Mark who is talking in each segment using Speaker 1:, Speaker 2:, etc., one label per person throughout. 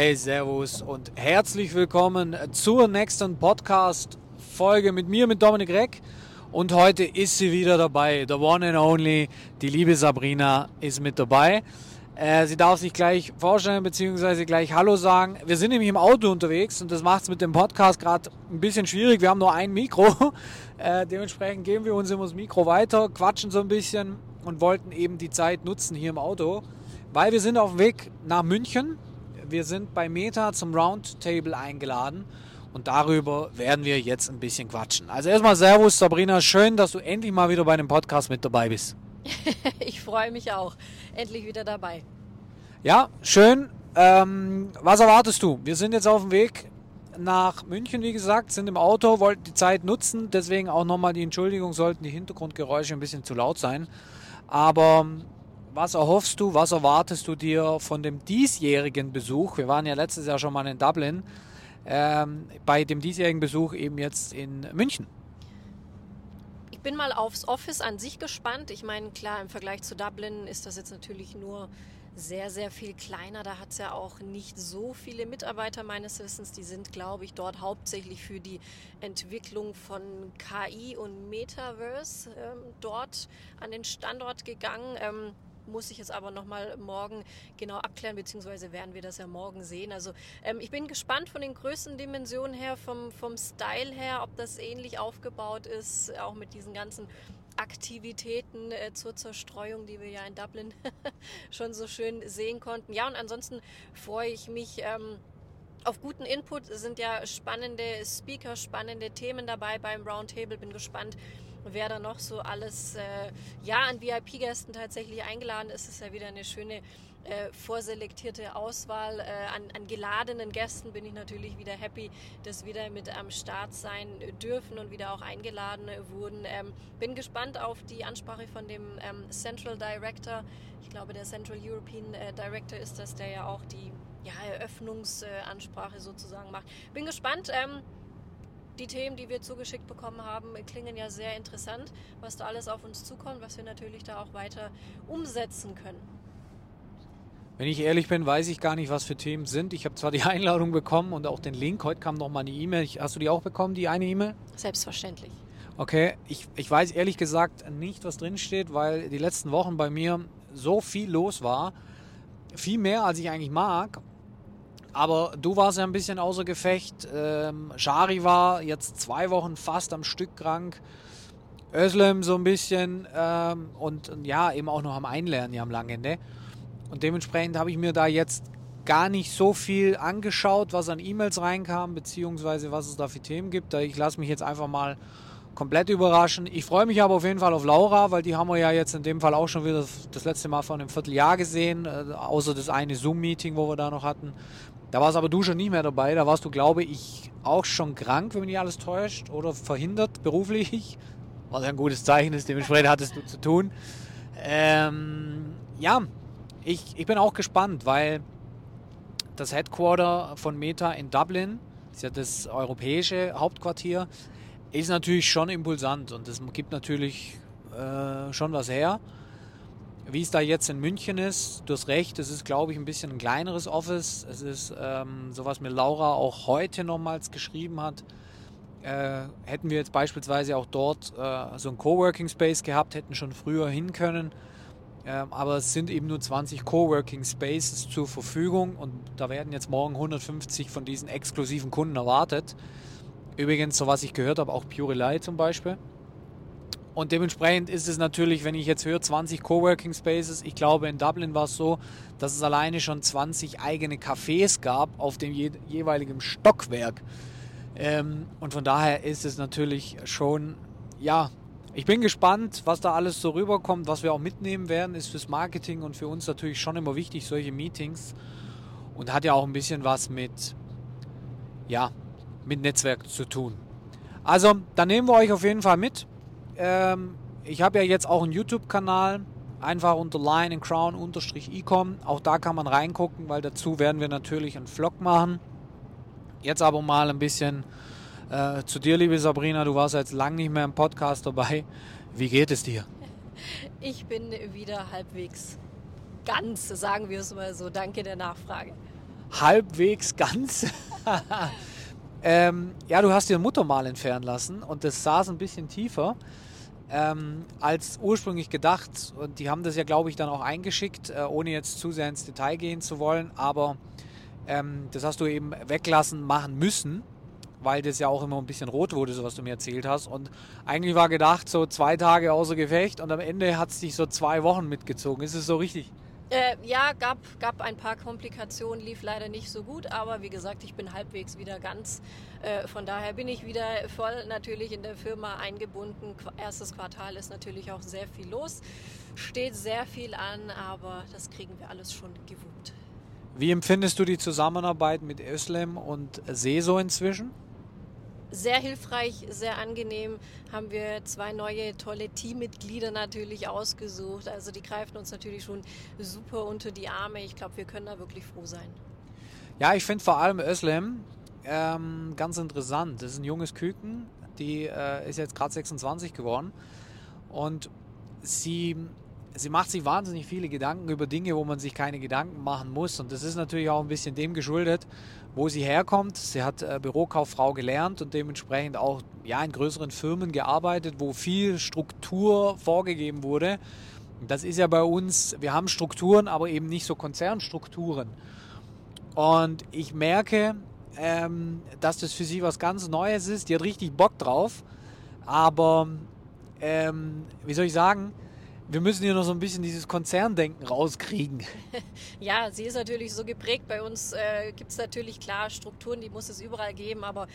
Speaker 1: Hi, Servus und herzlich willkommen zur nächsten Podcast-Folge mit mir, mit Dominik Reck. Und heute ist sie wieder dabei, the one and only, die liebe Sabrina ist mit dabei. Äh, sie darf sich gleich vorstellen bzw. gleich Hallo sagen. Wir sind nämlich im Auto unterwegs und das macht es mit dem Podcast gerade ein bisschen schwierig. Wir haben nur ein Mikro. Äh, dementsprechend geben wir uns immer das Mikro weiter, quatschen so ein bisschen und wollten eben die Zeit nutzen hier im Auto, weil wir sind auf dem Weg nach München. Wir sind bei Meta zum Roundtable eingeladen und darüber werden wir jetzt ein bisschen quatschen. Also erstmal Servus Sabrina, schön, dass du endlich mal wieder bei einem Podcast mit dabei bist.
Speaker 2: ich freue mich auch, endlich wieder dabei.
Speaker 1: Ja, schön. Ähm, was erwartest du? Wir sind jetzt auf dem Weg nach München, wie gesagt, sind im Auto, wollten die Zeit nutzen. Deswegen auch nochmal die Entschuldigung, sollten die Hintergrundgeräusche ein bisschen zu laut sein. Aber was erhoffst du, was erwartest du dir von dem diesjährigen Besuch? Wir waren ja letztes Jahr schon mal in Dublin. Ähm, bei dem diesjährigen Besuch eben jetzt in München.
Speaker 2: Ich bin mal aufs Office an sich gespannt. Ich meine, klar, im Vergleich zu Dublin ist das jetzt natürlich nur sehr, sehr viel kleiner. Da hat es ja auch nicht so viele Mitarbeiter meines Wissens. Die sind, glaube ich, dort hauptsächlich für die Entwicklung von KI und Metaverse ähm, dort an den Standort gegangen. Ähm, muss ich jetzt aber nochmal morgen genau abklären, beziehungsweise werden wir das ja morgen sehen. Also ähm, ich bin gespannt von den Größendimensionen her, vom, vom Style her, ob das ähnlich aufgebaut ist, auch mit diesen ganzen Aktivitäten äh, zur Zerstreuung, die wir ja in Dublin schon so schön sehen konnten. Ja, und ansonsten freue ich mich. Ähm, auf guten Input sind ja spannende Speaker, spannende Themen dabei beim Roundtable. Bin gespannt, wer da noch so alles äh, ja an VIP-Gästen tatsächlich eingeladen ist. Es ist ja wieder eine schöne äh, vorselektierte Auswahl. Äh, an, an, geladenen Gästen bin ich natürlich wieder happy, dass wieder mit am Start sein dürfen und wieder auch eingeladen wurden. Ähm, bin gespannt auf die Ansprache von dem ähm, Central Director. Ich glaube, der Central European äh, Director ist das, der ja auch die ja, Eröffnungsansprache sozusagen macht. Bin gespannt. Ähm, die Themen, die wir zugeschickt bekommen haben, klingen ja sehr interessant, was da alles auf uns zukommt, was wir natürlich da auch weiter umsetzen können.
Speaker 1: Wenn ich ehrlich bin, weiß ich gar nicht, was für Themen sind. Ich habe zwar die Einladung bekommen und auch den Link. Heute kam noch mal eine E-Mail. Hast du die auch bekommen, die eine E-Mail?
Speaker 2: Selbstverständlich.
Speaker 1: Okay, ich, ich weiß ehrlich gesagt nicht, was drin steht, weil die letzten Wochen bei mir so viel los war. Viel mehr, als ich eigentlich mag. Aber du warst ja ein bisschen außer Gefecht. Ähm, Shari war jetzt zwei Wochen fast am Stück krank. Özlem so ein bisschen ähm, und, und, ja, eben auch noch am Einlernen ja am Langende. Und dementsprechend habe ich mir da jetzt gar nicht so viel angeschaut, was an E-Mails reinkam, beziehungsweise was es da für Themen gibt. Ich lasse mich jetzt einfach mal komplett überraschen. Ich freue mich aber auf jeden Fall auf Laura, weil die haben wir ja jetzt in dem Fall auch schon wieder das letzte Mal vor einem Vierteljahr gesehen, äh, außer das eine Zoom-Meeting, wo wir da noch hatten. Da warst aber du schon nicht mehr dabei. Da warst du, glaube ich, auch schon krank, wenn mich nicht alles täuscht, oder verhindert beruflich. Was ein gutes Zeichen ist, dementsprechend hattest du zu tun. Ähm, ja, ich, ich bin auch gespannt, weil das Headquarter von Meta in Dublin, ist ja das europäische Hauptquartier, ist natürlich schon impulsant und das gibt natürlich äh, schon was her. Wie es da jetzt in München ist, du hast recht, es ist, glaube ich, ein bisschen ein kleineres Office. Es ist ähm, so, was mir Laura auch heute nochmals geschrieben hat. Äh, hätten wir jetzt beispielsweise auch dort äh, so ein Coworking Space gehabt, hätten schon früher hin können. Ähm, aber es sind eben nur 20 Coworking Spaces zur Verfügung und da werden jetzt morgen 150 von diesen exklusiven Kunden erwartet. Übrigens, so was ich gehört habe, auch Pure Light zum Beispiel. Und dementsprechend ist es natürlich, wenn ich jetzt höre, 20 Coworking Spaces. Ich glaube, in Dublin war es so, dass es alleine schon 20 eigene Cafés gab auf dem je jeweiligen Stockwerk. Ähm, und von daher ist es natürlich schon, ja, ich bin gespannt, was da alles so rüberkommt. Was wir auch mitnehmen werden, ist fürs Marketing und für uns natürlich schon immer wichtig, solche Meetings. Und hat ja auch ein bisschen was mit, ja, mit Netzwerk zu tun. Also, da nehmen wir euch auf jeden Fall mit. Ähm, ich habe ja jetzt auch einen YouTube-Kanal, einfach unter Lion and Crown unterstrich ecom. Auch da kann man reingucken, weil dazu werden wir natürlich einen Vlog machen. Jetzt aber mal ein bisschen äh, zu dir, liebe Sabrina, du warst jetzt lang nicht mehr im Podcast dabei. Wie geht es dir?
Speaker 2: Ich bin wieder halbwegs ganz, sagen wir es mal so. Danke der Nachfrage.
Speaker 1: halbwegs ganz. ähm, ja, du hast dir ein Muttermal entfernen lassen und das saß ein bisschen tiefer ähm, als ursprünglich gedacht. Und die haben das ja, glaube ich, dann auch eingeschickt, äh, ohne jetzt zu sehr ins Detail gehen zu wollen. Aber ähm, das hast du eben weglassen machen müssen, weil das ja auch immer ein bisschen rot wurde, so was du mir erzählt hast. Und eigentlich war gedacht, so zwei Tage außer Gefecht und am Ende hat es dich so zwei Wochen mitgezogen. Ist es so richtig?
Speaker 2: Äh, ja, gab, gab ein paar Komplikationen, lief leider nicht so gut, aber wie gesagt, ich bin halbwegs wieder ganz. Äh, von daher bin ich wieder voll natürlich in der Firma eingebunden. Erstes Quartal ist natürlich auch sehr viel los, steht sehr viel an, aber das kriegen wir alles schon gewuppt.
Speaker 1: Wie empfindest du die Zusammenarbeit mit Özlem und Seso inzwischen?
Speaker 2: Sehr hilfreich, sehr angenehm. Haben wir zwei neue tolle Teammitglieder natürlich ausgesucht. Also die greifen uns natürlich schon super unter die Arme. Ich glaube, wir können da wirklich froh sein.
Speaker 1: Ja, ich finde vor allem Özlem ähm, ganz interessant. Das ist ein junges Küken, die äh, ist jetzt gerade 26 geworden und sie sie macht sich wahnsinnig viele Gedanken über Dinge, wo man sich keine Gedanken machen muss. Und das ist natürlich auch ein bisschen dem geschuldet, wo sie herkommt. Sie hat äh, Bürokauffrau gelernt und dementsprechend auch ja, in größeren Firmen gearbeitet, wo viel Struktur vorgegeben wurde. Das ist ja bei uns, wir haben Strukturen, aber eben nicht so Konzernstrukturen. Und ich merke, ähm, dass das für sie was ganz Neues ist. Die hat richtig Bock drauf. Aber, ähm, wie soll ich sagen, wir müssen hier noch so ein bisschen dieses Konzerndenken rauskriegen.
Speaker 2: Ja, sie ist natürlich so geprägt. Bei uns äh, gibt es natürlich klar Strukturen, die muss es überall geben, aber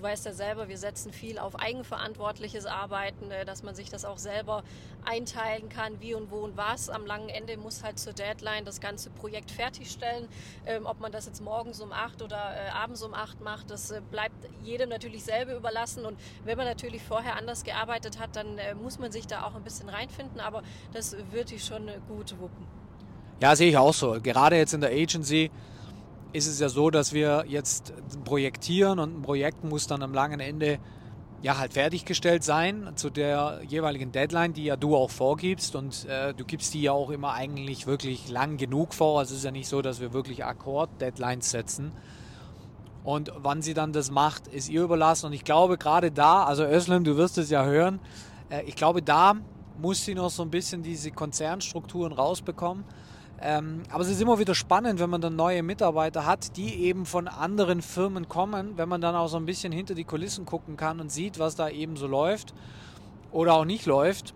Speaker 2: Du weißt ja selber, wir setzen viel auf eigenverantwortliches Arbeiten, äh, dass man sich das auch selber einteilen kann, wie und wo und was. Am langen Ende muss halt zur Deadline das ganze Projekt fertigstellen. Ähm, ob man das jetzt morgens um acht oder äh, abends um acht macht, das äh, bleibt jedem natürlich selber überlassen. Und wenn man natürlich vorher anders gearbeitet hat, dann muss man sich da auch ein bisschen reinfinden. Aber das wird die schon gut wuppen.
Speaker 1: Ja, sehe ich auch so. Gerade jetzt in der Agency ist es ja so, dass wir jetzt projektieren und ein Projekt muss dann am langen Ende ja halt fertiggestellt sein zu der jeweiligen Deadline, die ja du auch vorgibst und äh, du gibst die ja auch immer eigentlich wirklich lang genug vor. Also es ist ja nicht so, dass wir wirklich Akkord-Deadlines setzen. Und wann sie dann das macht, ist ihr überlassen. Und ich glaube gerade da, also Özlem, du wirst es ja hören, äh, ich glaube da muss sie noch so ein bisschen diese Konzernstrukturen rausbekommen. Ähm, aber es ist immer wieder spannend, wenn man dann neue Mitarbeiter hat, die eben von anderen Firmen kommen, wenn man dann auch so ein bisschen hinter die Kulissen gucken kann und sieht, was da eben so läuft oder auch nicht läuft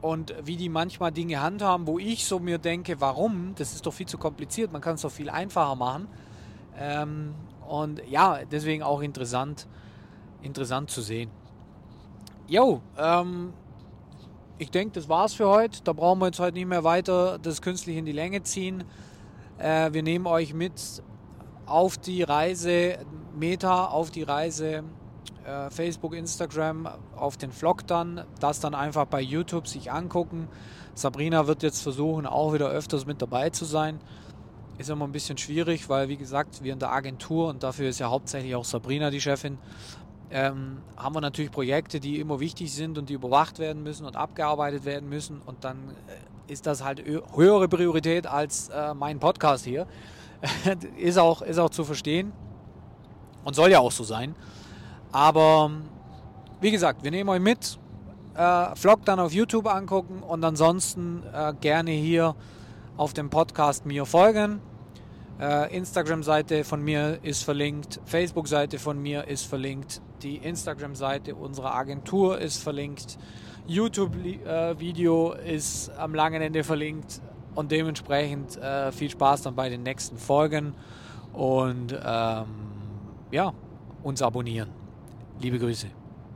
Speaker 1: und wie die manchmal Dinge handhaben, wo ich so mir denke, warum? Das ist doch viel zu kompliziert, man kann es doch viel einfacher machen. Ähm, und ja, deswegen auch interessant, interessant zu sehen. Jo, ähm, ich denke, das war's für heute. Da brauchen wir jetzt heute nicht mehr weiter das künstlich in die Länge ziehen. Äh, wir nehmen euch mit auf die Reise Meta, auf die Reise äh, Facebook, Instagram, auf den Vlog dann. Das dann einfach bei YouTube sich angucken. Sabrina wird jetzt versuchen, auch wieder öfters mit dabei zu sein. Ist immer ein bisschen schwierig, weil wie gesagt, wir in der Agentur und dafür ist ja hauptsächlich auch Sabrina die Chefin, ähm, haben wir natürlich Projekte, die immer wichtig sind und die überwacht werden müssen und abgearbeitet werden müssen. Und dann äh, ist das halt höhere Priorität als äh, mein Podcast hier. ist, auch, ist auch zu verstehen und soll ja auch so sein. Aber wie gesagt, wir nehmen euch mit. Äh, Vlog dann auf YouTube angucken und ansonsten äh, gerne hier auf dem Podcast mir folgen. Äh, Instagram-Seite von mir ist verlinkt, Facebook-Seite von mir ist verlinkt. Die Instagram-Seite unserer Agentur ist verlinkt. YouTube-Video ist am langen Ende verlinkt. Und dementsprechend äh, viel Spaß dann bei den nächsten Folgen. Und ähm, ja, uns abonnieren. Liebe Grüße.